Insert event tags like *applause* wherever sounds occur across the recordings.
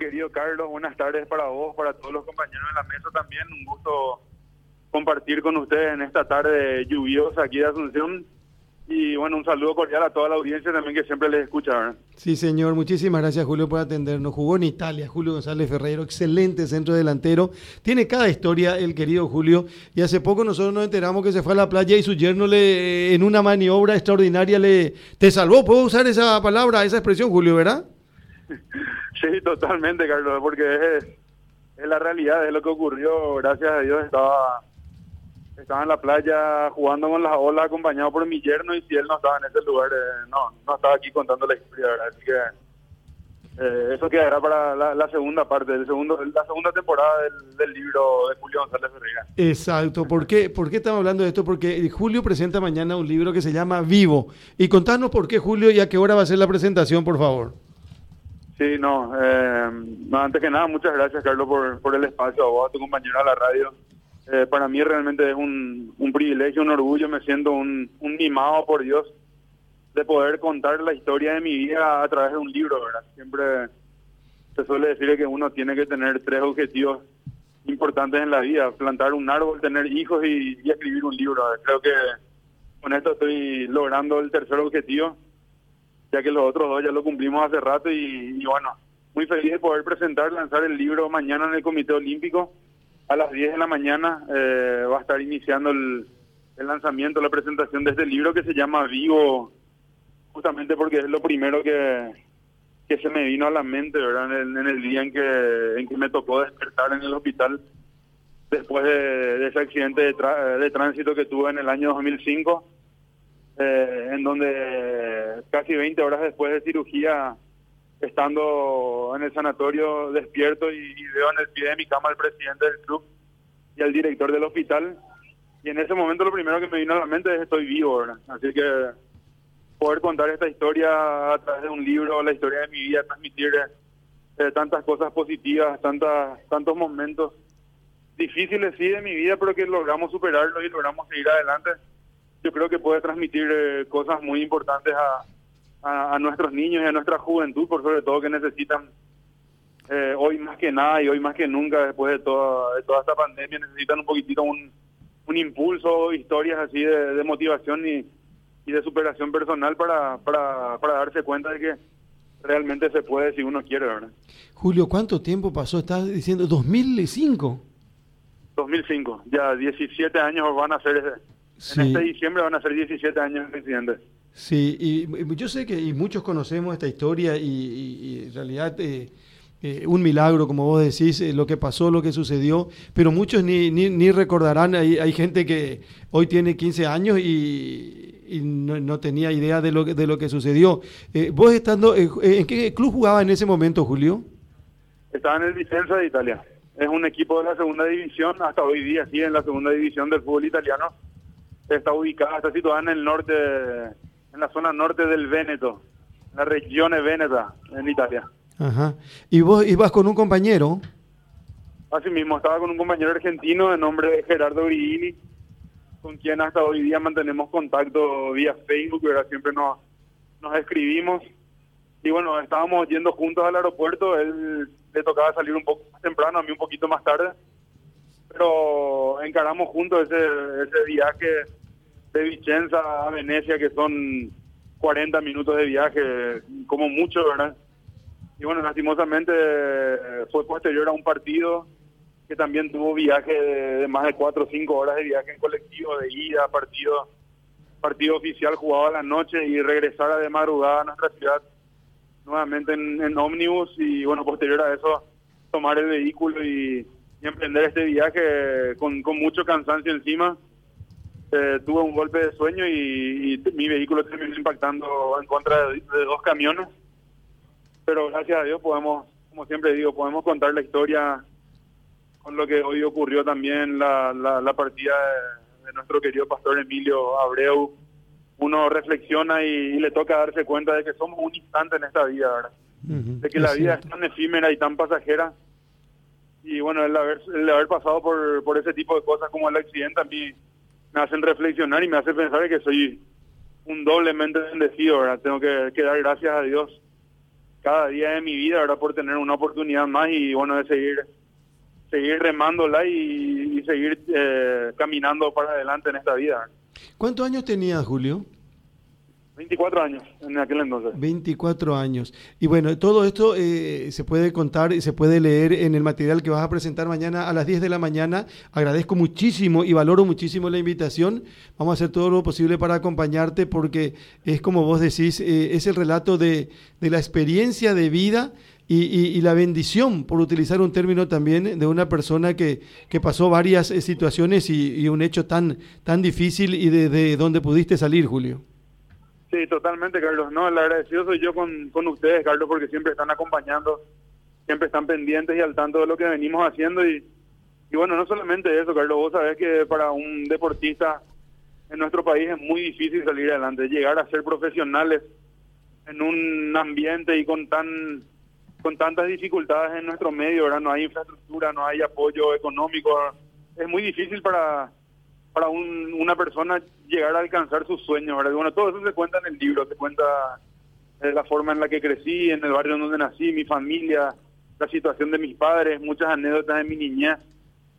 querido Carlos, buenas tardes para vos, para todos los compañeros de la mesa también. Un gusto compartir con ustedes en esta tarde lluviosa aquí de Asunción. Y bueno, un saludo cordial a toda la audiencia también que siempre les escucha. ¿verdad? Sí, señor. Muchísimas gracias, Julio, por atendernos. Jugó en Italia, Julio González Ferreiro, excelente centro delantero. Tiene cada historia el querido Julio. Y hace poco nosotros nos enteramos que se fue a la playa y su yerno le, en una maniobra extraordinaria le te salvó. ¿Puedo usar esa palabra, esa expresión, Julio, verdad? *laughs* Sí, totalmente, Carlos, porque es, la realidad, es lo que ocurrió. Gracias a Dios estaba estaba en la playa jugando con las olas acompañado por mi yerno y si él no estaba en ese lugar, eh, no, no estaba aquí contando la historia, ¿verdad? Así que eh, eso quedará para la, segunda parte, el segundo, la segunda temporada del, del, libro de Julio González Ferreira. Exacto, ¿por qué, ¿por qué estamos hablando de esto? Porque Julio presenta mañana un libro que se llama Vivo. Y contanos por qué Julio y a qué hora va a ser la presentación, por favor. Sí, no, eh, antes que nada, muchas gracias Carlos por, por el espacio, a vos, a tu compañero a la radio. Eh, para mí realmente es un, un, privilegio, un orgullo, me siento un, un, mimado por Dios de poder contar la historia de mi vida a través de un libro. Siempre se suele decir que uno tiene que tener tres objetivos importantes en la vida, plantar un árbol, tener hijos y escribir un libro. Creo que con esto estoy logrando el tercer objetivo, ya que los otros dos ya lo cumplimos hace rato y, bueno, muy feliz de poder presentar, lanzar el libro mañana en el Comité Olímpico a las 10 de la mañana eh, va a estar iniciando el, lanzamiento, la presentación de este libro que se llama Vivo, justamente porque es lo primero que, que se me vino a la mente, ¿verdad? En el, en el día en que, en que me tocó despertar en el hospital después de, de ese accidente de, de, tránsito que tuve en el año 2005, eh, en donde casi 20 horas después de cirugía estando en el sanatorio despierto y, y, veo en el pie de mi cama al presidente del club y al director del hospital. Y en ese momento lo primero que me vino a la mente es estoy vivo, ¿verdad? Así que poder contar esta historia a través de un libro, la historia de mi vida, transmitir eh, tantas cosas positivas, tantas, tantos momentos difíciles sí de mi vida, pero que logramos superarlo y logramos seguir adelante. Yo creo que puede transmitir eh, cosas muy importantes a, a, a, nuestros niños y a nuestra juventud, por sobre todo que necesitan eh, hoy más que nada y hoy más que nunca, después de toda, de toda esta pandemia, necesitan un poquitito un, un impulso, historias así de, de motivación y, y, de superación personal para, para, para darse cuenta de que realmente se puede si uno quiere, ¿verdad? Julio, ¿cuánto tiempo pasó? Estás diciendo 2005. 2005, ya 17 años van a ser, sí. en este diciembre van a ser 17 años presidente. Sí, y yo sé que y muchos conocemos esta historia y, en realidad eh, eh, un milagro, como vos decís, eh, lo que pasó, lo que sucedió, pero muchos ni, ni, ni recordarán, hay, hay, gente que hoy tiene 15 años y, y no, no, tenía idea de lo, de lo que sucedió. Vos estando, ¿en qué club jugaba en ese momento, Julio? Estaba en el Vicenza de Italia. Es un equipo de la segunda división, hasta hoy día sí, en la segunda división del fútbol italiano. Está ubicada, está situada en el norte en la zona norte del Véneto, la región Veneta, en Italia. Ajá. ¿Y vos ibas con un compañero? Así mismo, estaba con un compañero argentino de nombre Gerardo Grigini, con quien hasta hoy día mantenemos contacto vía Facebook, ¿verdad? siempre nos, nos escribimos. Y bueno, estábamos yendo juntos al aeropuerto, él le tocaba salir un poco más temprano, a mí un poquito más tarde, pero encaramos juntos ese, ese viaje de Vicenza a Venecia, que son 40 minutos de viaje, como mucho, ¿verdad? Y bueno, lastimosamente fue posterior a un partido que también tuvo viaje de, más de 4 o 5 horas de viaje en colectivo, de ida, partido partido oficial jugado a la noche y regresar de madrugada a nuestra ciudad nuevamente en, en ómnibus y bueno, posterior a eso tomar el vehículo y, emprender este viaje con mucho cansancio encima eh, tuve un golpe de sueño y, y, mi vehículo terminó impactando en contra de, de, dos camiones. Pero gracias a Dios podemos, como siempre digo, podemos contar la historia con lo que hoy ocurrió también, la, la, la partida de, de, nuestro querido pastor Emilio Abreu. Uno reflexiona y, y, le toca darse cuenta de que somos un instante en esta vida, ¿verdad? Uh -huh. De que la vida es tan efímera y tan pasajera. Y bueno, el haber, el haber pasado por, por ese tipo de cosas como el accidente a mí me hacen reflexionar y me hace pensar que soy un doblemente bendecido, ¿verdad? Tengo que, dar gracias a Dios cada día de mi vida, ¿verdad? Por tener una oportunidad más y bueno, de seguir seguir remándola y, y seguir eh, caminando para adelante en esta vida. ¿Cuántos años tenías, Julio? 24 años en aquel entonces. 24 años. Y bueno, todo esto eh, se puede contar y se puede leer en el material que vas a presentar mañana a las 10 de la mañana. Agradezco muchísimo y valoro muchísimo la invitación. Vamos a hacer todo lo posible para acompañarte porque es como vos decís, eh, es el relato de, de la experiencia de vida y, la bendición, por utilizar un término también, de una persona que, que pasó varias eh, situaciones y, un hecho tan, tan difícil y de, de donde pudiste salir, Julio. Sí, totalmente, Carlos. No, el agradecido soy yo con, con ustedes, Carlos, porque siempre están acompañando, siempre están pendientes y al tanto de lo que venimos haciendo. Y, y bueno, no solamente eso, Carlos, vos sabés que para un deportista en nuestro país es muy difícil salir adelante, llegar a ser profesionales en un ambiente y con tan con tantas dificultades en nuestro medio, ¿verdad? No hay infraestructura, no hay apoyo económico. Es muy difícil para, para un, una persona llegar a alcanzar sus sueños, ¿verdad? Bueno, todo eso se cuenta en el libro, se cuenta de la forma en la que crecí, en el barrio donde nací, mi familia, la situación de mis padres, muchas anécdotas de mi niñez,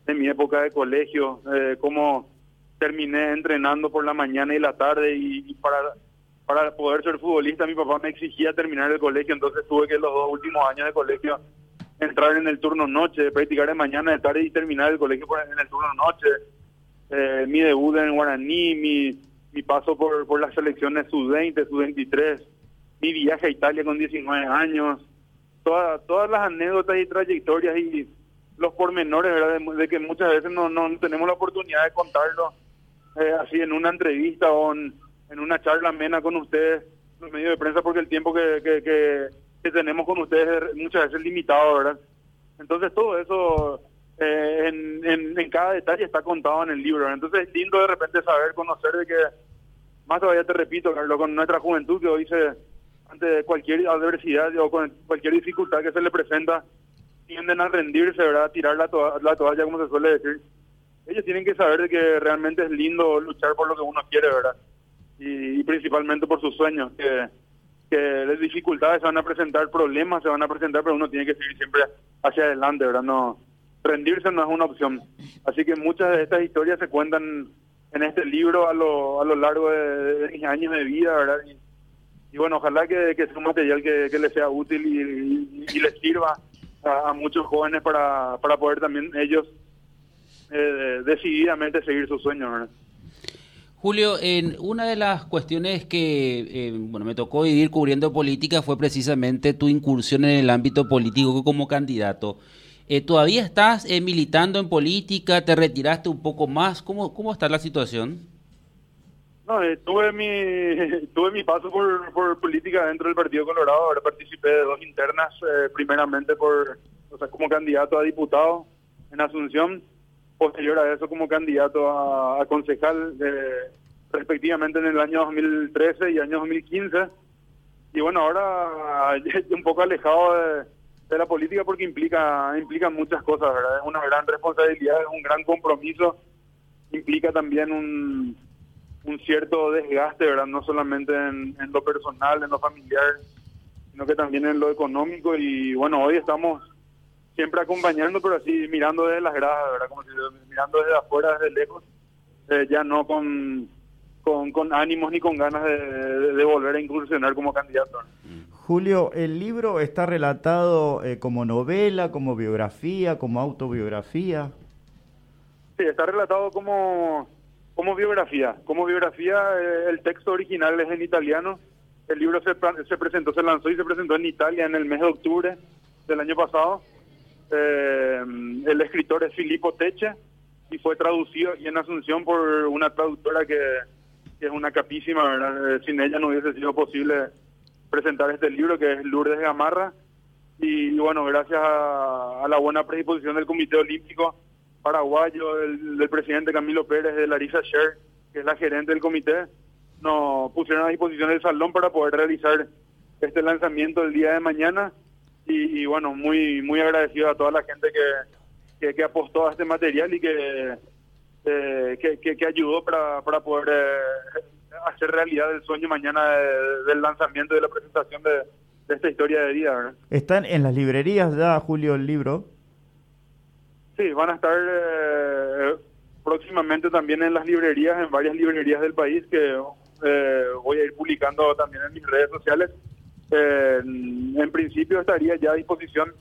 de mi época de colegio, eh, cómo terminé entrenando por la mañana y la tarde y para para poder ser futbolista mi papá me exigía terminar el colegio, entonces tuve que los dos últimos años de colegio entrar en el turno noche, practicar de mañana, de tarde y terminar el colegio en el turno noche. Eh, mi debut en Guaraní, mi, mi paso por, por las selecciones sub-20, sub-23, mi viaje a Italia con 19 años, todas todas las anécdotas y trayectorias y los pormenores, ¿verdad? De, que muchas veces no, no tenemos la oportunidad de contarlo eh, así en una entrevista o en en una charla amena con ustedes, los medios de prensa, porque el tiempo que, que, que, tenemos con ustedes es muchas veces limitado, ¿verdad? Entonces todo eso eh, en, cada detalle está contado en el libro. Entonces es lindo de repente saber, conocer de que, más todavía te repito, Carlos, con nuestra juventud que hoy se, ante cualquier adversidad o con cualquier dificultad que se le presenta, tienden a rendirse, ¿verdad? A tirar la, la toalla, como se suele decir. Ellos tienen que saber de que realmente es lindo luchar por lo que uno quiere, ¿verdad? y, principalmente por sus sueños, que, que las dificultades se van a presentar, problemas se van a presentar, pero uno tiene que seguir siempre hacia adelante, ¿verdad? No, rendirse no es una opción. Así que muchas de estas historias se cuentan en este libro a lo, a lo largo de, mis años de vida, ¿verdad? Y, bueno, ojalá que, que, sea un material que, que les sea útil y, les sirva a, muchos jóvenes para, para poder también ellos eh, decididamente seguir sus sueños, ¿verdad? Julio, en una de las cuestiones que eh, bueno me tocó vivir cubriendo política fue precisamente tu incursión en el ámbito político como candidato. Eh, ¿Todavía estás eh, militando en política? ¿Te retiraste un poco más? ¿Cómo, cómo está la situación? No, tuve mi *laughs* tuve mi paso por, por política dentro del Partido Colorado. Ahora participé de dos internas, primeramente por o sea, como candidato a diputado en Asunción posterior a eso como candidato a, concejal respectivamente en el año 2013 y año 2015. Y bueno, ahora *laughs* un poco alejado de, la política porque implica implica muchas cosas, ¿verdad? Es una gran responsabilidad, es un gran compromiso, implica también un, un cierto desgaste, ¿verdad? No solamente en, lo personal, en lo familiar, sino que también en lo económico. Y bueno, hoy estamos siempre acompañando, pero así mirando desde las gradas, ¿verdad? Como si mirando desde afuera, desde lejos, eh, ya no con, con, ánimos ni con ganas de, volver a incursionar como candidato. Julio, el libro está relatado eh, como novela, como biografía, como autobiografía. Sí, está relatado como, como biografía. Como biografía, eh, el texto original es en italiano. El libro se, se presentó, se lanzó y se presentó en Italia en el mes de octubre del año pasado eh, el escritor es Filippo Teche y fue traducido y en Asunción por una traductora que, es una capísima, eh, sin ella no hubiese sido posible presentar este libro que es Lourdes Gamarra. Y, bueno, gracias a, la buena predisposición del Comité Olímpico Paraguayo, del, presidente Camilo Pérez, de Larissa Sher, que es la gerente del comité, nos pusieron a disposición del salón para poder realizar este lanzamiento el día de mañana. Y, bueno, muy muy agradecido a toda la gente que, que, apostó a este material y que, eh, que, que, ayudó para, para poder eh, hacer realidad el sueño mañana del lanzamiento y de la presentación de, esta historia de vida. ¿verdad? ¿Están en las librerías ya, Julio, el libro? Sí, van a estar eh, próximamente también en las librerías, en varias librerías del país que eh, voy a ir publicando también en mis redes sociales. Eh, en principio estaría ya a disposición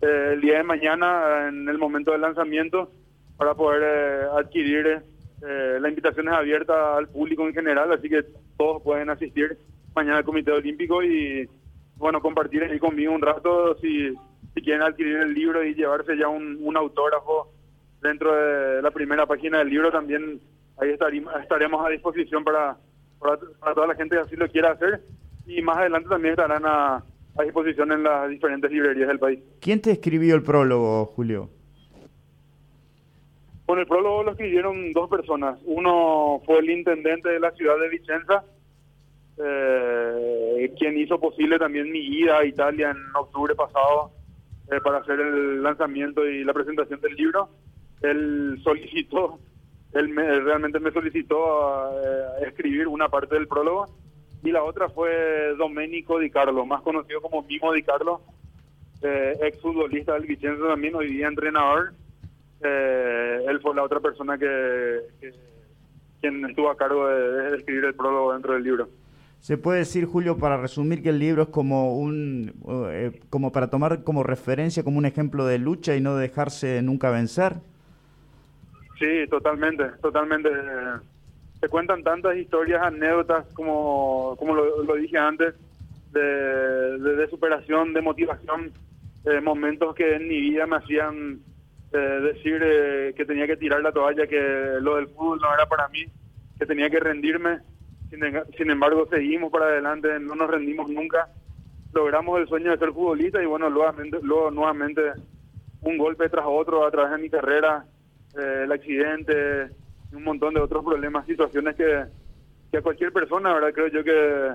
el día de mañana en el momento del lanzamiento para poder adquirir. La invitación es abierta al público en general, así que todos pueden asistir mañana al Comité Olímpico y bueno, compartir ahí conmigo un rato si, si quieren adquirir el libro y llevarse ya un, un autógrafo dentro de la primera página del libro también ahí estaremos, estaremos a disposición para, para, toda la gente que así lo quiera hacer y más adelante también estarán a, a disposición en las diferentes librerías del país. ¿Quién te escribió el prólogo, Julio? Bueno, el prólogo lo escribieron dos personas. Uno fue el intendente de la ciudad de Vicenza, eh, quien hizo posible también mi ida a Italia en octubre pasado eh, para hacer el lanzamiento y la presentación del libro. Él solicitó, él realmente me solicitó a, eh, escribir una parte del prólogo y la otra fue Domenico Di Carlo, más conocido como Mimo Di Carlo, eh, ex futbolista del Vicenzo también, hoy día entrenador. él fue la otra persona que, quien estuvo a cargo de escribir el prólogo dentro del libro. Se puede decir, Julio, para resumir, que el libro es como un, eh, como para tomar como referencia, como un ejemplo de lucha y no dejarse nunca vencer. Sí, totalmente, totalmente. Se cuentan tantas historias, anécdotas, como, como lo, dije antes, de, superación, de motivación, eh, momentos que en mi vida me hacían eh, decir que tenía que tirar la toalla, que lo del fútbol no era para mí, que tenía que rendirme sin, embargo, seguimos para adelante, no nos rendimos nunca. Logramos el sueño de ser futbolista y bueno, luego, nuevamente un golpe tras otro a través de mi carrera, eh, el accidente, un montón de otros problemas, situaciones que, que a cualquier persona, ¿verdad? Creo yo que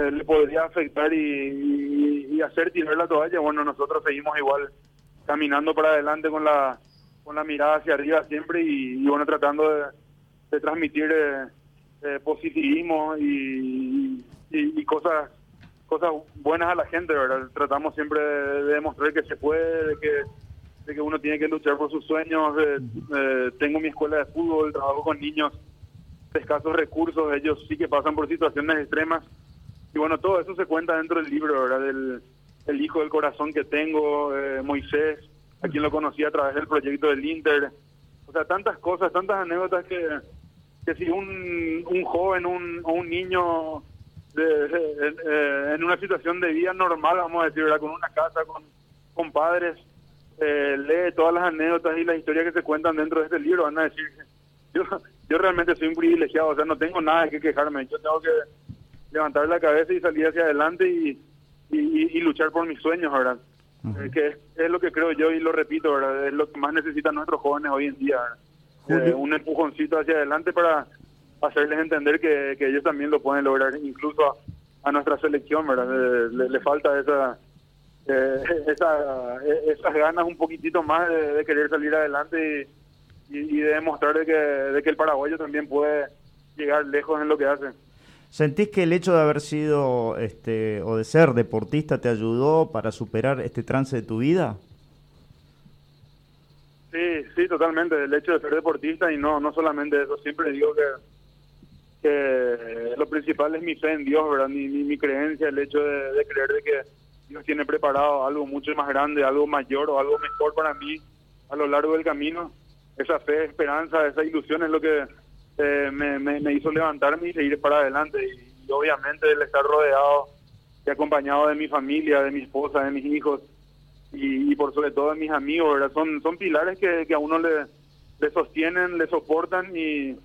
eh, le podría afectar y, hacer tirar la toalla. Bueno, nosotros seguimos igual caminando para adelante con la con la mirada hacia arriba siempre y, bueno, tratando de, transmitir... Eh, eh, positivismo y, cosas cosas buenas a la gente, ¿verdad? Tratamos siempre de, demostrar que se puede, de que, de que uno tiene que luchar por sus sueños. Eh, tengo mi escuela de fútbol, trabajo con niños de escasos recursos, ellos sí que pasan por situaciones extremas. Y bueno, todo eso se cuenta dentro del libro, ¿verdad? Del el hijo del corazón que tengo, eh, Moisés, a quien lo conocí a través del proyecto del Inter. O sea, tantas cosas, tantas anécdotas que que si un, un joven un, o un niño de, en una situación de vida normal, vamos a decir, con una casa, con, con padres, eh, lee todas las anécdotas y las historias que se cuentan dentro de este libro, van a decir, *laughs* yo, yo realmente soy un privilegiado, o sea, no tengo nada de que quejarme, yo tengo que levantar la cabeza y salir hacia adelante y, y, luchar por mis sueños, ¿verdad? Eh, que es, lo que creo yo y lo repito, ¿verdad? Es lo que más necesitan nuestros jóvenes hoy en día. Eh, un empujoncito hacia adelante para hacerles entender que, ellos también lo pueden lograr, incluso a, nuestra selección, ¿verdad? Le, falta esa, eh, esa, esas ganas un poquitito más de, querer salir adelante y, y, de demostrar de que, de que el paraguayo también puede llegar lejos en lo que hace. ¿Sentís que el hecho de haber sido este, o de ser deportista te ayudó para superar este trance de tu vida? Sí, sí, totalmente. El hecho de ser deportista y no, no solamente eso. Siempre digo que, lo principal es mi fe en Dios, ¿verdad? Mi, mi, creencia, el hecho de, creer de que Dios tiene preparado algo mucho más grande, algo mayor o algo mejor para mí a lo largo del camino. Esa fe, esperanza, esa ilusión es lo que eh, me, me, hizo levantarme y seguir para adelante. Y, obviamente el estar rodeado y acompañado de mi familia, de mi esposa, de mis hijos, y, por sobre todo a mis amigos, ¿verdad? Son, son pilares que, que a uno le, le sostienen, le soportan y,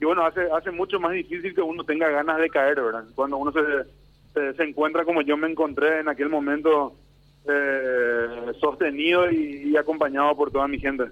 y bueno, hace, hace mucho más difícil que uno tenga ganas de caer, ¿verdad? Cuando uno se, se, encuentra como yo me encontré en aquel momento, eh, sostenido y, acompañado por toda mi gente.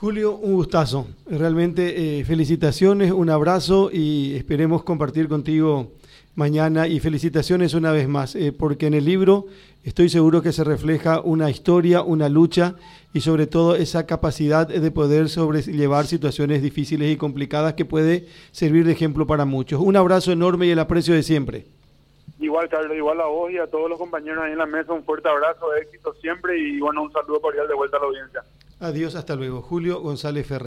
Julio, un gustazo. Realmente eh, felicitaciones, un abrazo y esperemos compartir contigo mañana y felicitaciones una vez más, eh, porque en el libro estoy seguro que se refleja una historia, una lucha y sobre todo esa capacidad de poder sobrellevar situaciones difíciles y complicadas que puede servir de ejemplo para muchos. Un abrazo enorme y el aprecio de siempre. Igual, Carlos, igual a vos y a todos los compañeros ahí en la mesa, un fuerte abrazo, éxito siempre y bueno, un saludo cordial de vuelta a la audiencia. Adiós, hasta luego. Julio González Ferrer.